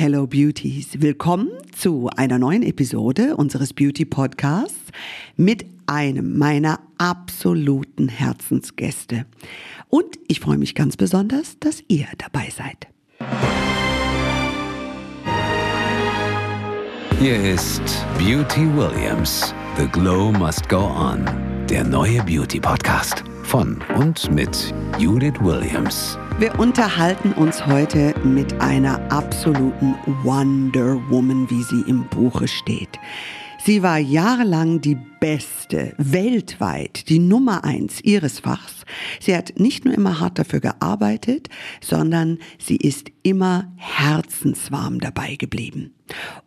Hello Beauties, willkommen zu einer neuen Episode unseres Beauty Podcasts mit einem meiner absoluten Herzensgäste. Und ich freue mich ganz besonders, dass ihr dabei seid. Hier ist Beauty Williams. The Glow Must Go On. Der neue Beauty Podcast von und mit Judith Williams. Wir unterhalten uns heute mit einer absoluten Wonder Woman, wie sie im Buche steht. Sie war jahrelang die beste, weltweit, die Nummer eins ihres Fachs. Sie hat nicht nur immer hart dafür gearbeitet, sondern sie ist immer herzenswarm dabei geblieben.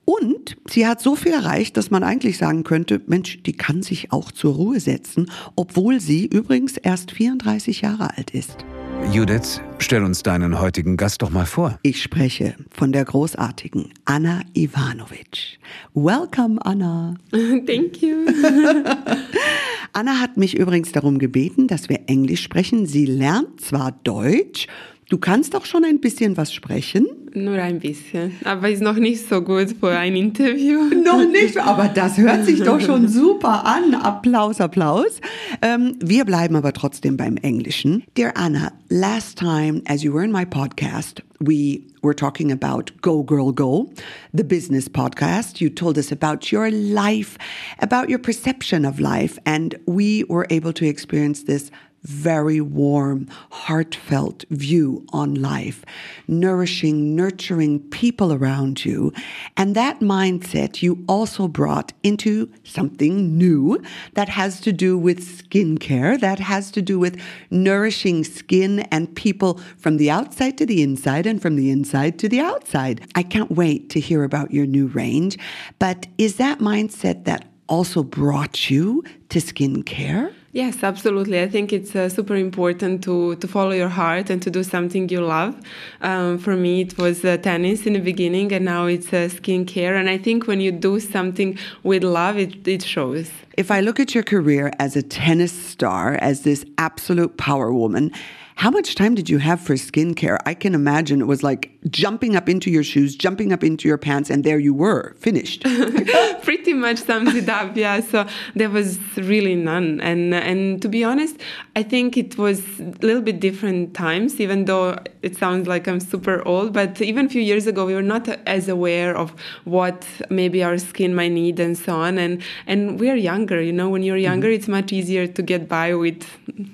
Und sie hat so viel erreicht, dass man eigentlich sagen könnte, Mensch, die kann sich auch zur Ruhe setzen, obwohl sie übrigens erst 34 Jahre alt ist. Judith, stell uns deinen heutigen Gast doch mal vor. Ich spreche von der großartigen Anna Ivanovic. Welcome, Anna. Thank you. Anna hat mich übrigens darum gebeten, dass wir Englisch sprechen. Sie lernt zwar Deutsch, du kannst auch schon ein bisschen was sprechen. Nur ein bisschen, aber ist noch nicht so gut für ein Interview. Noch nicht, aber das hört sich doch schon super an. Applaus, Applaus. Ähm, wir bleiben aber trotzdem beim Englischen. Dear Anna, last time, as you were in my podcast, we were talking about Go Girl Go, the business podcast. You told us about your life, about your perception of life, and we were able to experience this very warm, heartfelt view on life, nourishing, nurturing people around you. And that mindset you also brought into something new that has to do with skincare, that has to do with nourishing skin and people from the outside to the inside and from the inside to the outside. I can't wait to hear about your new range. But is that mindset that also brought you to skincare? Yes, absolutely. I think it's uh, super important to, to follow your heart and to do something you love. Um, for me, it was uh, tennis in the beginning, and now it's uh, skincare. And I think when you do something with love, it, it shows. If I look at your career as a tennis star, as this absolute power woman, how much time did you have for skincare? I can imagine it was like jumping up into your shoes, jumping up into your pants, and there you were, finished. Pretty much sums it up, yeah. So there was really none, and and to be honest, I think it was a little bit different times. Even though it sounds like I'm super old, but even a few years ago, we were not as aware of what maybe our skin might need and so on. And and we are younger, you know. When you're younger, mm-hmm. it's much easier to get by with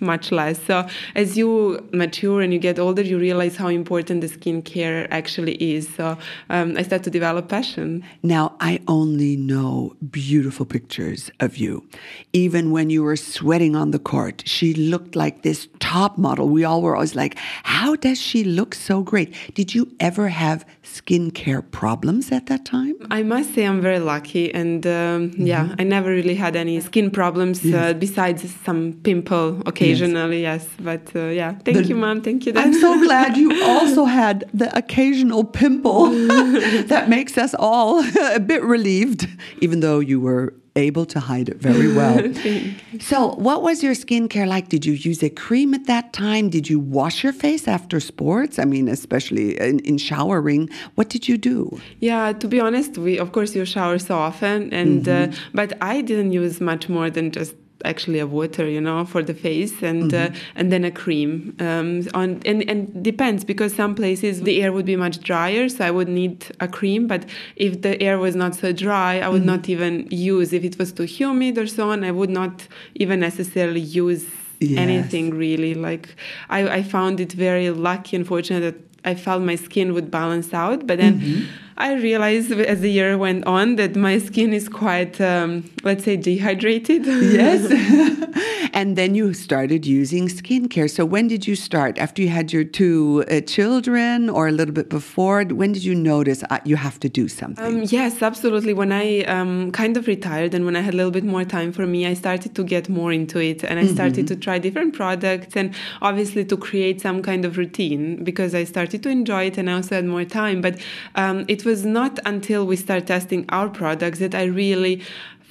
much less. So as you mature and you get older, you realize how important the skincare actually is. So um, I start to develop passion. Now, I only know beautiful pictures of you. Even when you were sweating on the court, she looked like this top model. We all were always like, how does she look so great? Did you ever have skincare problems at that time? I must say I'm very lucky. And um, mm-hmm. yeah, I never really had any skin problems yes. uh, besides some pimple occasionally, yes. yes. But uh, yeah, Thank the, you, Mom. Thank you, Dad. I'm so glad you also had the occasional pimple that makes us all a bit relieved, even though you were able to hide it very well. so, what was your skincare like? Did you use a cream at that time? Did you wash your face after sports? I mean, especially in, in showering. What did you do? Yeah, to be honest, we of course you shower so often, and mm-hmm. uh, but I didn't use much more than just actually a water you know for the face and uh, mm-hmm. uh, and then a cream um, on and, and depends because some places the air would be much drier so i would need a cream but if the air was not so dry i would mm-hmm. not even use if it was too humid or so on i would not even necessarily use yes. anything really like I, I found it very lucky and fortunate that i felt my skin would balance out but then mm-hmm I realized as the year went on that my skin is quite, um, let's say, dehydrated. Yes. and then you started using skincare. So when did you start? After you had your two uh, children or a little bit before? When did you notice uh, you have to do something? Um, yes, absolutely. When I um, kind of retired and when I had a little bit more time for me, I started to get more into it and I mm-hmm. started to try different products and obviously to create some kind of routine because I started to enjoy it and I also had more time. But um, it was not until we start testing our products that I really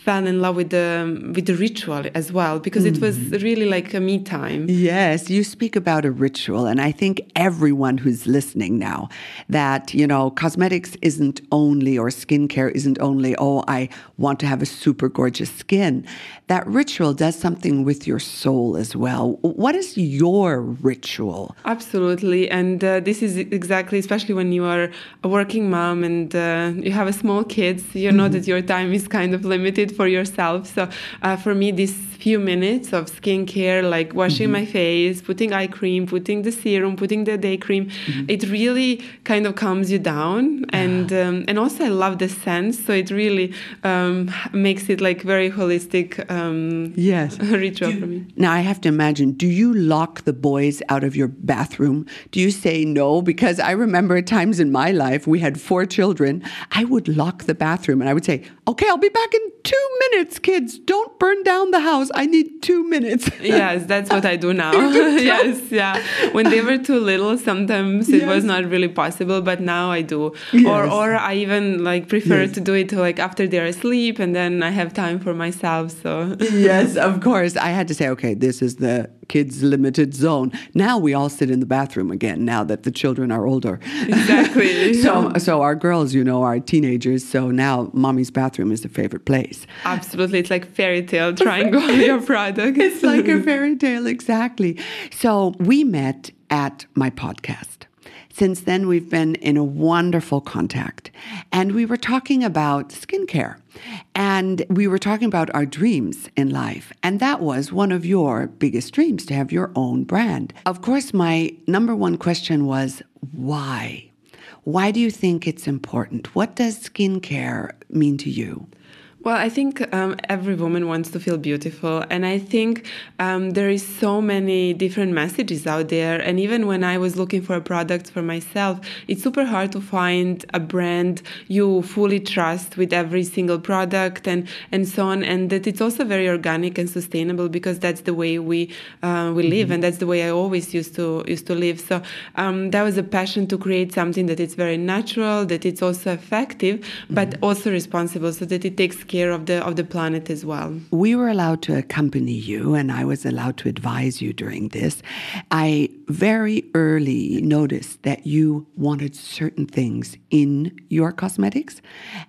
fell in love with the with the ritual as well because it was really like a me time. Yes, you speak about a ritual, and I think everyone who's listening now that, you know, cosmetics isn't only, or skincare isn't only, oh, I want to have a super gorgeous skin. That ritual does something with your soul as well. What is your ritual? Absolutely, and uh, this is exactly, especially when you are a working mom and uh, you have a small kids, you know that your time is kind of limited for yourself. So uh, for me, these few minutes of skincare, like washing my face, putting eye cream, putting the serum, putting the day cream, it really kind of calms you down. And um, and also I love the scent, so it really um, makes it like very holistic um, Yes. ritual for me. Now I have to imagine, do you lock the boys out of your bathroom? Do you say no? Because I remember at times in my life, we had four children. I would lock the bathroom and I would say, okay, I'll be back in two minutes, kids. Don't burn down the house. I need two minutes. yes, that's what I do now. yes, yeah. When they were too little, sometimes it was not really possible, but now I do. Or Yes. or I even like prefer Yes. to do it like after they're asleep, and then I have time for myself. So yes, of course. I had to say, okay, this is the kids' limited zone. Now we all sit in the bathroom again, now that the children are older. Exactly. so, so our girls, you know, are teenagers. So now mommy's bathroom is a favorite place. absolutely, it's like fairy tale triangle product. It's like a fairy tale, exactly. So we met at my podcast. Since then, we've been in a wonderful contact. And we were talking about skincare. And we were talking about our dreams in life. And that was one of your biggest dreams to have your own brand. Of course, my number one question was why? Why do you think it's important? What does skincare mean to you? Well, I think um, every woman wants to feel beautiful, and I think um, there is so many different messages out there. And even when I was looking for a product for myself, it's super hard to find a brand you fully trust with every single product and and so on. And that it's also very organic and sustainable because that's the way we uh, we live, and that's the way I always used to used to live. So um, that was a passion to create something that is very natural, that it's also effective, but also responsible, so that it takes care of the of the planet as well. We were allowed to accompany you, and I was allowed to advise you during this. I very early noticed that you wanted certain things in your cosmetics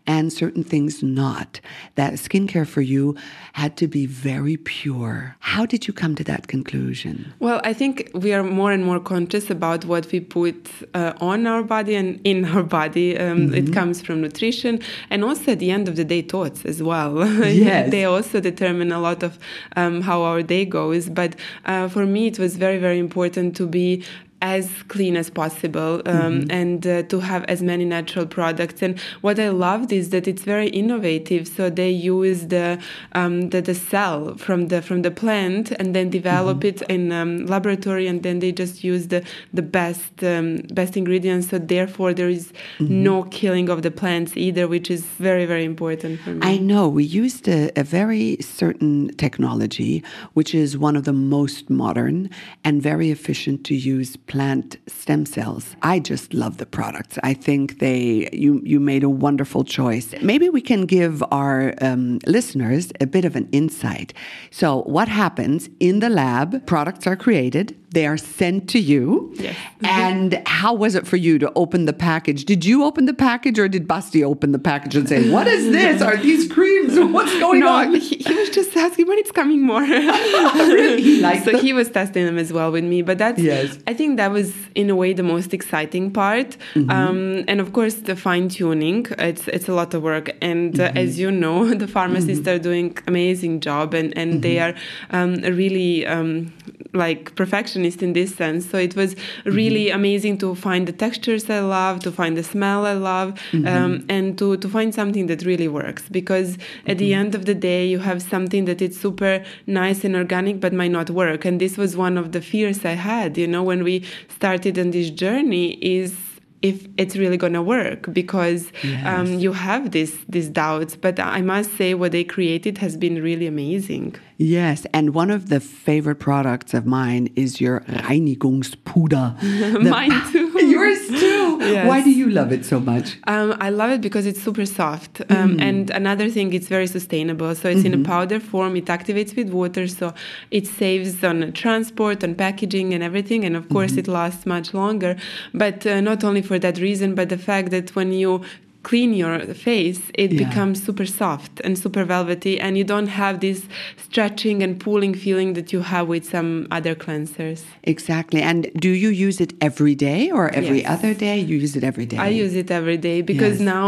and certain things not. That skincare for you had to be very pure. How did you come to that conclusion? Well, I think we are more and more conscious about what we put uh, on our body and in our body. Um, It comes from nutrition and also at the end of the day, thoughts as well. Yes. they also determine a lot of um, how our day goes. But uh, for me, it was very, very important to be as clean as possible um, and uh, to have as many natural products. And what i loved is that it's very innovative. So they use the um, the, the cell from the from the plant and then develop it in um, laboratory and then they just use the the best um, best ingredients. So therefore there is no killing of the plants either which is very very important for me. I know. We used a, a very certain technology, which is one of the most modern and very efficient to use plant stem cells. I just love the products. I think they you you made a wonderful choice. Maybe we can give our um, listeners a bit of an insight. So, what happens in the lab? Products are created. They are sent to you. Yes. And how was it for you to open the package? Did you open the package or did Basti open the package and say, What is this? Are these creams? What's going no, on? he, he was just asking when it's coming more. Really? He so them? he was testing them as well with me. But that's Yes. I think that was in a way the most exciting part. Mm-hmm. Um, and of course the fine tuning. It's it's a lot of work. And Mm-hmm. uh, as you know, the pharmacists are doing amazing job and and they Mm-hmm. are um, really um, like perfectionist in this sense. So it was Mm-hmm. really amazing to find the textures I love, to find the smell I love, Mm-hmm. um, and to, to find something that really works. Because at the end of the day, you have something that is super nice and organic, but might not work. And this was one of the fears I had, you know, when we started on this journey is if it's really gonna work because um, you have this these doubts but i must say what they created has been really amazing Yes, and one of the favorite products of mine is your Reinigungspuder. Mine too. Yours Yours too. Yes. Why do you love it so much? Um, I love it because it's super soft. Um, And another thing, it's very sustainable. So it's in a powder form. It activates with water, so it saves on transport, on packaging, and everything. And of course, it lasts much longer. But uh, not only for that reason, but the fact that when you clean your face, it Yeah. becomes super soft and super velvety, and you don't have this stretching and pulling feeling that you have with some other cleansers. Exactly. And do you use it every day or every Yes. other day? You use it every day. I use it every day because Yes. now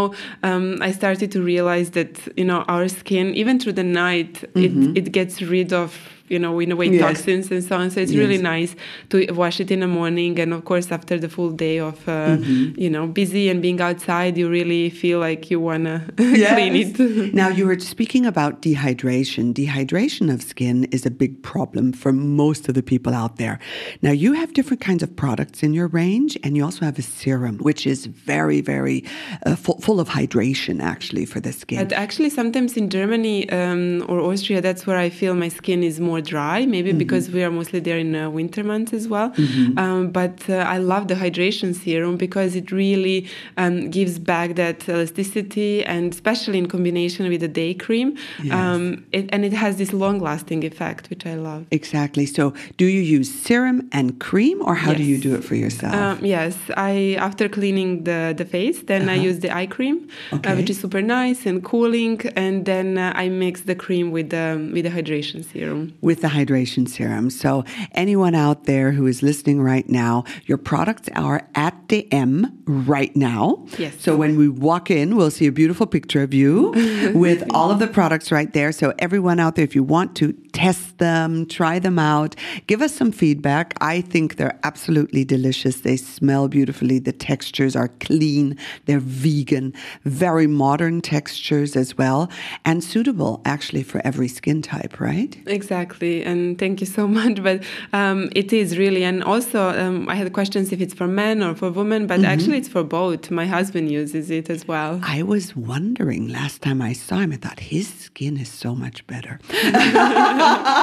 um, I started to realize that you know our skin, even through the night, it it gets rid of you know in a way. Yes. toxins and so on. So it's Yes. really nice to wash it in the morning, and of course after the full day of uh, Mm-hmm. you know busy and being outside, you really feel like you wanna clean it. now, you were speaking about dehydration. Dehydration of skin is a big problem for most of the people out there. Now, you have different kinds of products in your range, and you also have a serum, which is very, very uh, full, full of hydration, actually, for the skin. But actually, sometimes in Germany um, or Austria, that's where I feel my skin is more dry. Maybe because we are mostly there in uh, winter months as well. Um, but uh, I love the hydration serum because it really um, gives back that elasticity, and especially in combination with the day cream. Yes. Um, it, and it has this long-lasting effect, which I love. Exactly. So, do you use serum and cream, or how do you do it for yourself? Um, yes, I after cleaning the, the face, then I use the eye cream, Uh-huh. Okay. uh, which is super nice and cooling, and then uh, I mix the cream with the with the hydration serum. With the hydration serum. So, anyone out there who is listening right now, your products are at the M right now. Yes. So, when we walk in, we'll see a beautiful picture of you with all of the products right there. So, everyone out there, if you want to test them, try them out, give us some feedback. I think they're absolutely delicious. They smell beautifully. The textures are clean, they're vegan, very modern textures as well, and suitable actually for every skin type, right? Exactly, and thank you so much. But um, it is really, and also um, I had questions if it's for men or for women, but actually it's for both. My husband uses it as well. I was wondering last time I saw him, I thought his skin is so much better.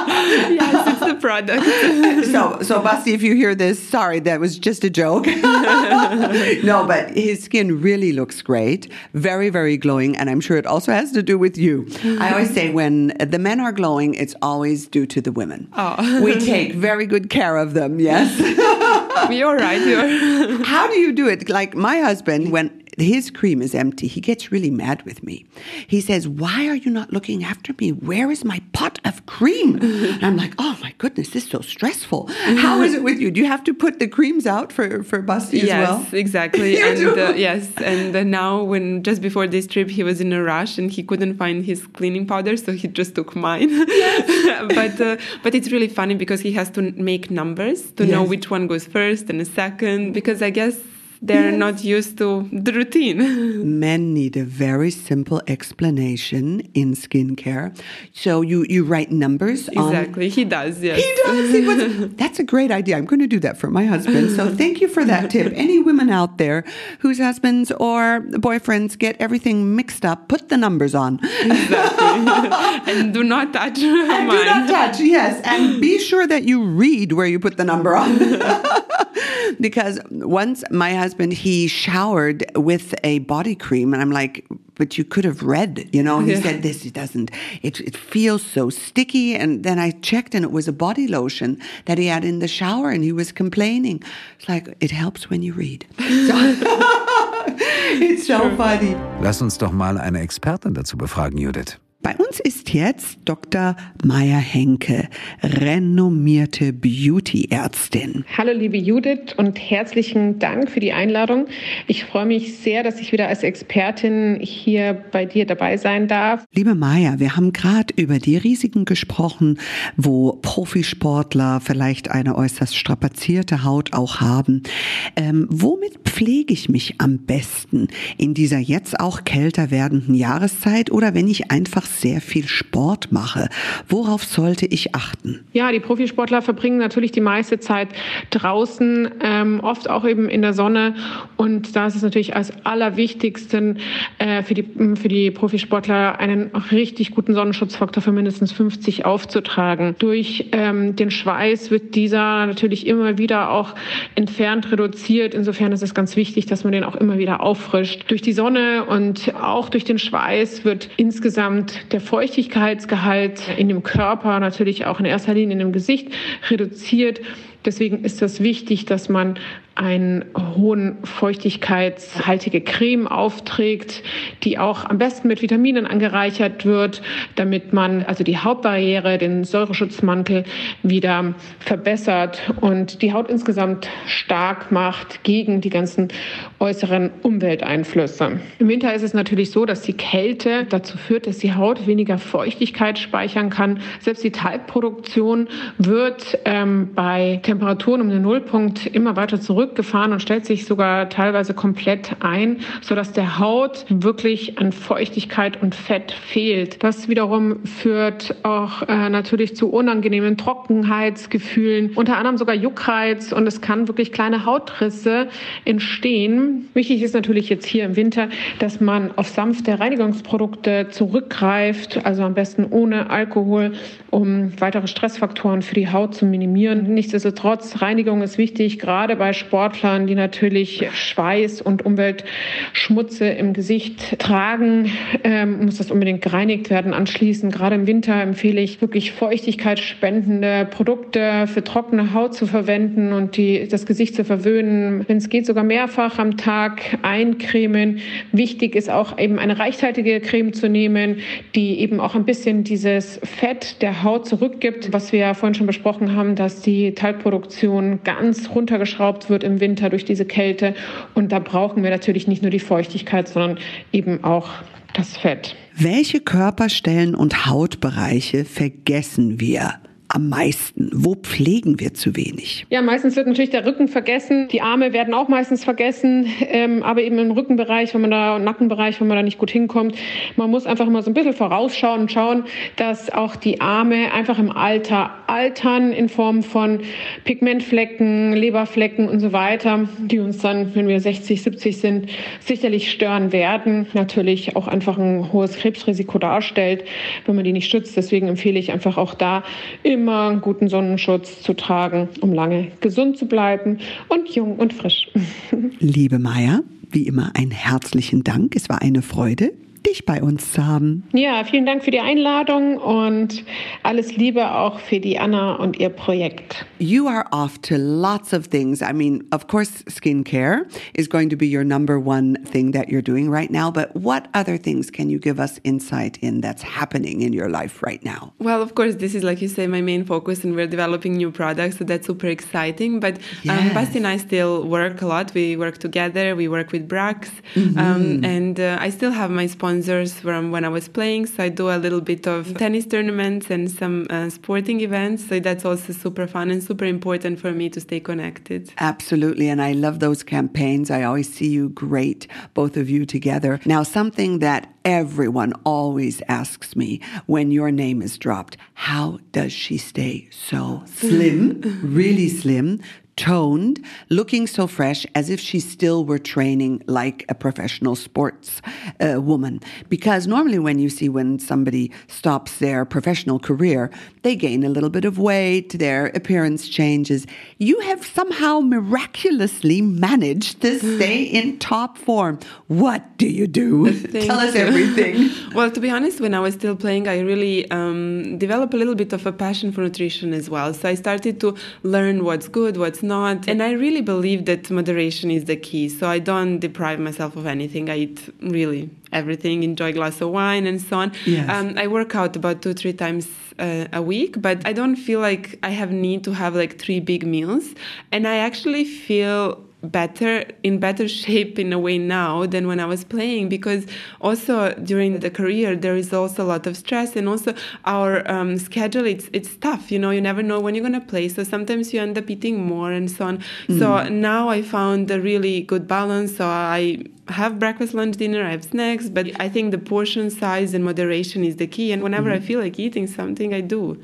yes, it's the product. so, so Basti, if you hear this, sorry, that was just a joke. no, but his skin really looks great, very, very glowing, and I'm sure it also has to do with you. I always say when the men are glowing, it's always due to the women. Oh. we take very good care of them. Yes. You're right. You're. How do you do it? Like my husband, when his cream is empty, he gets really mad with me. He says, Why are you not looking after me? Where is my pot of cream? And I'm like, Oh my goodness, this is so stressful. How is it with you? Do you have to put the creams out for, for Basti as well? yes, exactly. And uh, yes, and uh, now when just before this trip he was in a rush and he couldn't find his cleaning powder, so he just took mine. but uh, but it's really funny because he has to make numbers to know which one goes first and a second because I guess they're Yes. not used to the routine. Men need a very simple explanation in skincare. So you, you write numbers on exactly, he does. Yes. He does. He was, that's a great idea. I'm going to do that for my husband. So thank you for that tip. Any women out there whose husbands or boyfriends get everything mixed up, put the numbers on. exactly. and do not touch And mine. do not touch, yes. And be sure that you read where you put the number on. because once my husband, he showered with a body cream, and I'm like, but you could have read, you know? And he Yeah. said, this, it doesn't, it, it feels so sticky. And then I checked, and it was a body lotion that he had in the shower, and he was complaining. It's like, it helps when you read. So, it's so funny. Lass uns doch mal eine Expertin dazu befragen, Judith. Bei uns ist jetzt Dr. Maya Henke, renommierte Beauty-Ärztin. Hallo liebe Judith und herzlichen Dank für die Einladung. Ich freue mich sehr, dass ich wieder als Expertin hier bei dir dabei sein darf. Liebe Maya, wir haben gerade über die Risiken gesprochen, wo Profisportler vielleicht eine äußerst strapazierte Haut auch haben. Ähm, womit pflege ich mich am besten in dieser jetzt auch kälter werdenden Jahreszeit oder wenn ich einfach sehr viel Sport mache. Worauf sollte ich achten? Ja, die Profisportler verbringen natürlich die meiste Zeit draußen, ähm, oft auch eben in der Sonne. Und da ist es natürlich als allerwichtigsten äh, für, die, für die Profisportler einen richtig guten Sonnenschutzfaktor für mindestens 50 aufzutragen. Durch ähm, den Schweiß wird dieser natürlich immer wieder auch entfernt, reduziert. Insofern ist es ganz wichtig, dass man den auch immer wieder auffrischt. Durch die Sonne und auch durch den Schweiß wird insgesamt der Feuchtigkeitsgehalt in dem Körper, natürlich auch in erster Linie in dem Gesicht, reduziert. Deswegen ist es wichtig, dass man einen hohen feuchtigkeitshaltige Creme aufträgt, die auch am besten mit Vitaminen angereichert wird, damit man also die Hautbarriere, den Säureschutzmantel wieder verbessert und die Haut insgesamt stark macht gegen die ganzen äußeren Umwelteinflüsse. Im Winter ist es natürlich so, dass die Kälte dazu führt, dass die Haut weniger Feuchtigkeit speichern kann. Selbst die Talgproduktion wird ähm, bei Temperaturen um den Nullpunkt immer weiter zurück zurückgefahren und stellt sich sogar teilweise komplett ein, sodass der Haut wirklich an Feuchtigkeit und Fett fehlt. Das wiederum führt auch äh, natürlich zu unangenehmen Trockenheitsgefühlen, unter anderem sogar Juckreiz und es kann wirklich kleine Hautrisse entstehen. Wichtig ist natürlich jetzt hier im Winter, dass man auf sanfte Reinigungsprodukte zurückgreift, also am besten ohne Alkohol, um weitere Stressfaktoren für die Haut zu minimieren. Nichtsdestotrotz, Reinigung ist wichtig, gerade bei Sport Sportlern, die natürlich Schweiß und Umweltschmutze im Gesicht tragen, ähm, muss das unbedingt gereinigt werden. Anschließend, gerade im Winter, empfehle ich wirklich feuchtigkeitsspendende Produkte für trockene Haut zu verwenden und die, das Gesicht zu verwöhnen. Wenn es geht, sogar mehrfach am Tag eincremen. Wichtig ist auch eben eine reichhaltige Creme zu nehmen, die eben auch ein bisschen dieses Fett der Haut zurückgibt, was wir ja vorhin schon besprochen haben, dass die Talgproduktion ganz runtergeschraubt wird im Winter durch diese Kälte. Und da brauchen wir natürlich nicht nur die Feuchtigkeit, sondern eben auch das Fett. Welche Körperstellen und Hautbereiche vergessen wir? Am meisten? Wo pflegen wir zu wenig? Ja, meistens wird natürlich der Rücken vergessen. Die Arme werden auch meistens vergessen, ähm, aber eben im Rückenbereich, wenn man da, Nackenbereich, wenn man da nicht gut hinkommt. Man muss einfach mal so ein bisschen vorausschauen und schauen, dass auch die Arme einfach im Alter altern in Form von Pigmentflecken, Leberflecken und so weiter, die uns dann, wenn wir 60, 70 sind, sicherlich stören werden. Natürlich auch einfach ein hohes Krebsrisiko darstellt, wenn man die nicht schützt. Deswegen empfehle ich einfach auch da immer einen guten Sonnenschutz zu tragen, um lange gesund zu bleiben und jung und frisch. Liebe Maya, wie immer einen herzlichen Dank. Es war eine Freude dich bei uns zu haben. Ja, vielen Dank für die Einladung und alles Liebe auch für die Ana und ihr Projekt. You are off to lots of things. I mean, of course, skincare is going to be your number one thing that you're doing right now, but what other things can you give us insight in that's happening in your life right now? Well, of course, this is, like you say, my main focus, and we're developing new products, so that's super exciting. But um, yes. um, Basti and I still work a lot. We work together, we work with Brax, mm-hmm. um, and uh, I still have my sponsor sponsors from when I was playing. So I do a little bit of tennis tournaments and some uh, sporting events. So that's also super fun and super important for me to stay connected. Absolutely. And I love those campaigns. I always see you great, both of you together. Now, something that everyone always asks me when your name is dropped how does she stay so slim, really slim, toned, looking so fresh as if she still were training like a professional sports uh, woman. Because normally, when you see when somebody stops their professional career, they gain a little bit of weight, their appearance changes. You have somehow miraculously managed to stay in top form. What do you do? Tell us everything. well, to be honest, when I was still playing, I really um, developed a little bit of a passion for nutrition as well. So I started to learn what's good, what's not. And I really believe that moderation is the key. So I don't deprive myself of anything. I eat really everything, enjoy a glass of wine and so on. Yes. Um, I work out about two, three times uh, a week, but I don't feel like I have need to have like three big meals. And I actually feel better in better shape in a way now than when I was playing because also during the career there is also a lot of stress and also our um, schedule it's it's tough you know you never know when you're gonna play so sometimes you end up eating more and so on mm. so now I found a really good balance so I have breakfast lunch dinner I have snacks but I think the portion size and moderation is the key and whenever mm. I feel like eating something I do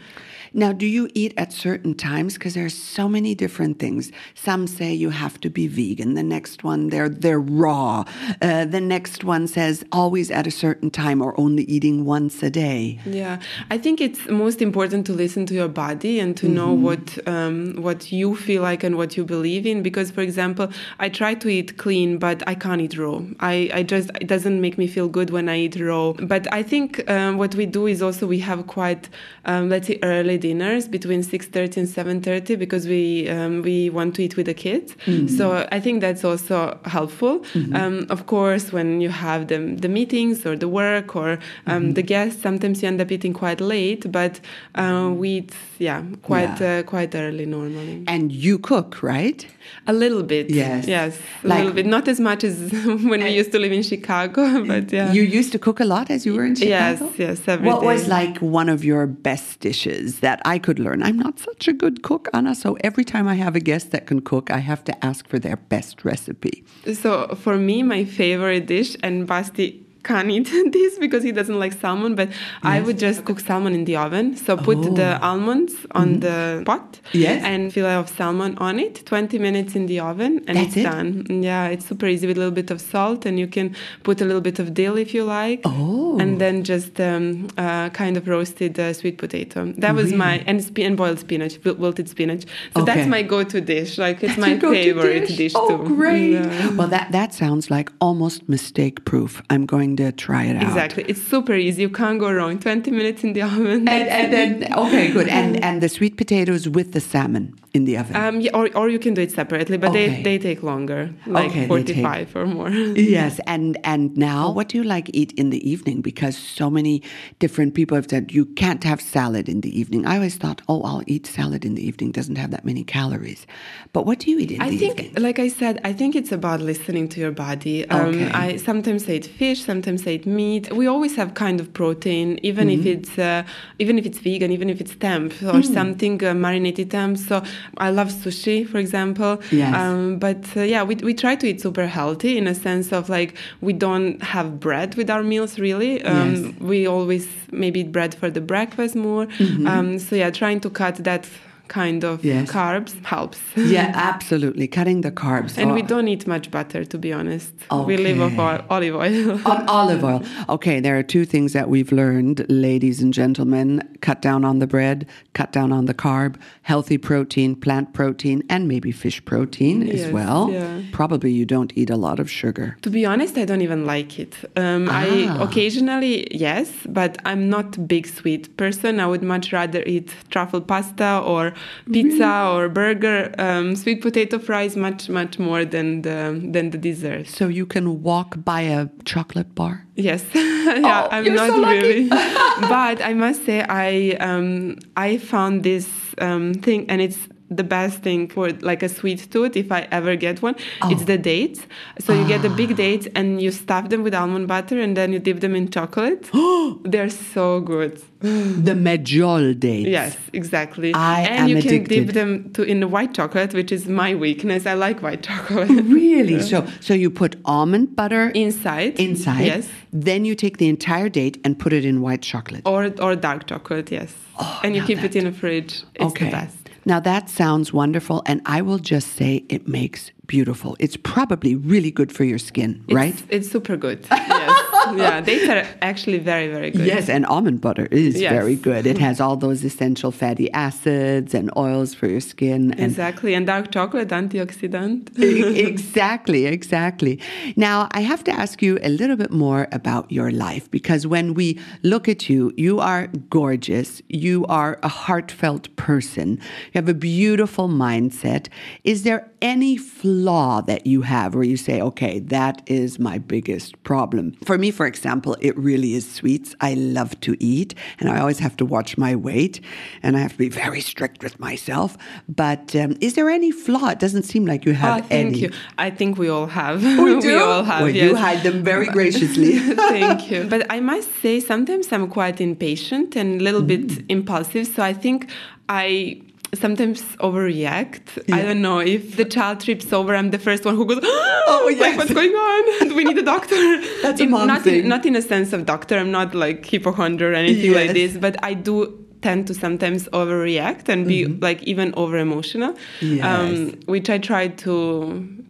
now, do you eat at certain times? Because there's so many different things. Some say you have to be vegan. The next one, they're they're raw. Uh, the next one says always at a certain time or only eating once a day. Yeah, I think it's most important to listen to your body and to mm-hmm. know what um, what you feel like and what you believe in. Because, for example, I try to eat clean, but I can't eat raw. I, I just it doesn't make me feel good when I eat raw. But I think um, what we do is also we have quite um, let's say early dinners between 6.30 and 7.30 because we um, we want to eat with the kids mm-hmm. so i think that's also helpful mm-hmm. um, of course when you have the, the meetings or the work or um, mm-hmm. the guests sometimes you end up eating quite late but uh, we eat yeah quite yeah. Uh, quite early normally and you cook right a little bit yes yes a like, little bit not as much as when we used to live in chicago but yeah you used to cook a lot as you were in chicago yes yes every what day. was like one of your best dishes that I could learn. I'm not such a good cook, Ana, so every time I have a guest that can cook, I have to ask for their best recipe. So for me, my favorite dish, and Basti can't eat this because he doesn't like salmon, but yes. I would just cook salmon in the oven. So put oh. the almonds on mm-hmm. the pot yes. and fillet of salmon on it, 20 minutes in the oven, and That's it's it? done. Yeah, it's super easy with a little bit of salt, and you can put a little bit of dill if you like. Oh. And then just um, uh, kind of roasted uh, sweet potato. That was really? my, and, sp- and boiled spinach, wilted spinach. So okay. that's my go to dish. Like, it's my favorite dish, dish oh, too. Oh, great. Yeah. Well, that, that sounds like almost mistake proof. I'm going to try it out. Exactly. It's super easy. You can't go wrong. 20 minutes in the oven. And, and then, okay, good. And, and the sweet potatoes with the salmon in the oven. Um, yeah, or, or you can do it separately, but okay. they, they take longer, like okay, 45 take, or more. yes. And, and now, what do you like eat in the evening? Because so many different people have said you can't have salad in the evening. I always thought, oh, I'll eat salad in the evening. Doesn't have that many calories. But what do you eat in I the think, evening? like I said, I think it's about listening to your body. Um, okay. I sometimes eat fish, sometimes eat meat. We always have kind of protein, even mm-hmm. if it's uh, even if it's vegan, even if it's tempeh or mm. something uh, marinated tempeh. So I love sushi, for example. Yes. Um, but uh, yeah, we we try to eat super healthy in a sense of like we don't have bread with our meals really. Um, yes. We always maybe eat bread for the breakfast more. Mm-hmm. Um, so yeah, trying to cut that kind of yes. carbs helps. yeah, absolutely. Cutting the carbs. And we don't eat much butter, to be honest. Okay. We live off olive oil. on olive oil. Okay, there are two things that we've learned, ladies and gentlemen. Cut down on the bread, cut down on the carb, healthy protein, plant protein, and maybe fish protein yes, as well. Yeah. Probably you don't eat a lot of sugar. To be honest, I don't even like it. Um, ah. I occasionally, yes, but I'm not a big sweet person. I would much rather eat truffle pasta or pizza or burger, um, sweet potato fries much much more than the than the dessert. So you can walk by a chocolate bar. Yes, yeah, oh, I'm not so really, but I must say I um, I found this um, thing, and it's the best thing for like a sweet tooth if I ever get one. Oh. It's the dates. So you get the big ah. dates and you stuff them with almond butter and then you dip them in chocolate. They're so good. the medjool dates. Yes, exactly. I and am you addicted. can dip them to in the white chocolate, which is my weakness. I like white chocolate. really? So so you put almond butter inside. Inside. Yes. Then you take the entire date and put it in white chocolate. Or or dark chocolate, yes. Oh, and you keep that. it in the fridge. It's okay. the best. Now that sounds wonderful, and I will just say it makes beautiful. It's probably really good for your skin, it's, right? It's super good. Yes. yeah, dates are actually very, very good. Yes, and almond butter is yes. very good. It has all those essential fatty acids and oils for your skin. And exactly, and dark chocolate antioxidant. exactly, exactly. Now, I have to ask you a little bit more about your life because when we look at you, you are gorgeous. You are a heartfelt person. You have a beautiful mindset. Is there any flaw that you have where you say, okay, that is my biggest problem? For me, for example, it really is sweets. I love to eat, and I always have to watch my weight, and I have to be very strict with myself. But um, is there any flaw? It doesn't seem like you have Oh, thank any. you. I think we all have. We do? all have. Well, yes. you hide them very graciously. Thank you. But I must say, sometimes I'm quite impatient and a little Mm. bit impulsive. So I think I sometimes overreact. Yeah. I don't know if the child trips over, I'm the first one who goes, Oh, "Oh, yes. like, what's going on? Do we need a doctor?" That's a In- mom not thing. In, not in a sense of doctor. I'm not like hypochondria or anything Yes. like this. But I do tend to sometimes overreact and be like even over emotional, Mm-hmm. Yes. which I try to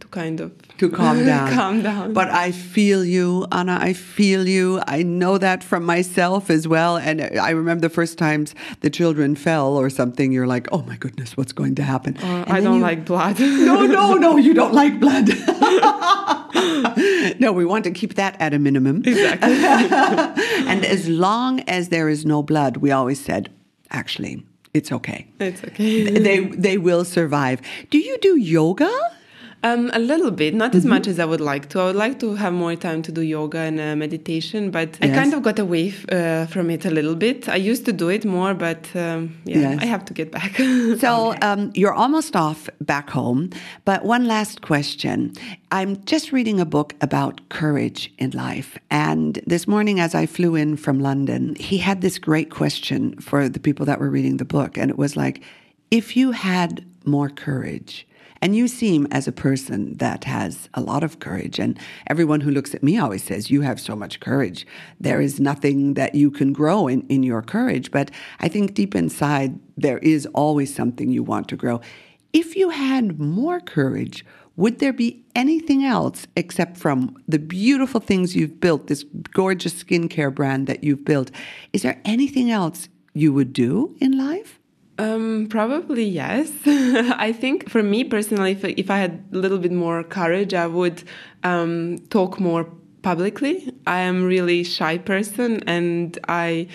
to kind of to calm down. calm down. But I feel you, Ana. I feel you. I know that from myself as well. And I remember the first times the children fell or something. You're like, oh my goodness, what's going to happen? Uh, I don't you- like blood. No, no, no. You don't like blood. no, we want to keep that at a minimum. Exactly. and as long as there is no blood, we always said, actually, it's okay. It's okay. they they will survive. Do you do yoga? Um, a little bit, not Mm-hmm. as much as I would like to. I would like to have more time to do yoga and uh, meditation, but I kind of got away f- uh, from it a little bit. I used to do it more, but um, yeah, Yes. I have to get back. So um, you're almost off back home, but one last question. I'm just reading a book about courage in life. And this morning, as I flew in from London, he had this great question for the people that were reading the book. And it was like, if you had more courage, and you seem as a person that has a lot of courage, and everyone who looks at me always says, You have so much courage. There is nothing that you can grow in, in your courage. But I think deep inside, there is always something you want to grow. If you had more courage, would there be anything else except from the beautiful things you've built, this gorgeous skincare brand that you've built? Is there anything else you would do in life? Um, probably yes. I think for me personally, if, if I had a little bit more courage, I would um, talk more publicly. I am really shy person, and I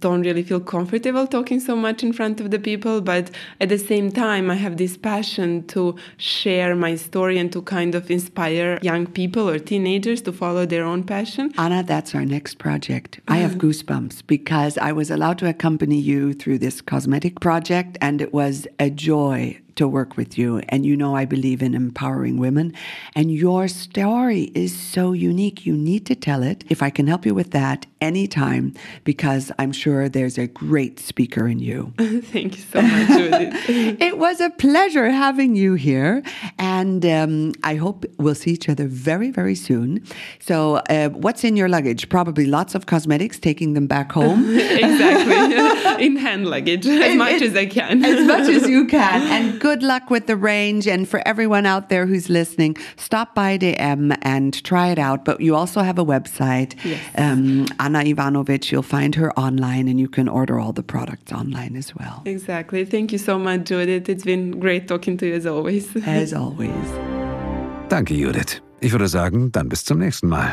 don't really feel comfortable talking so much in front of the people but at the same time i have this passion to share my story and to kind of inspire young people or teenagers to follow their own passion Ana, that's our next project. I have mm. goosebumps because I was allowed to accompany you through this cosmetic project, and it was a joy to work with you. And you know, I believe in empowering women, and your story is so unique. You need to tell it. If I can help you with that anytime, because I'm sure there's a great speaker in you. thank you so much judith it was a pleasure having you here, and um, I hope we'll see each other very, very soon. So, uh, what's in your luggage? Probably lots of cosmetics, taking them back home exactly in hand luggage as much as i can as much as you can. And good luck with the range. And for everyone out there who's listening, stop by DM and try it out. But you also have a website, Yes. um, Ana Ivanović. You'll find her online, and you can order all the products online as well. exactly thank you so much judith it's been great talking to you as always As always. Danke, Judith. Ich würde sagen, dann bis zum nächsten Mal.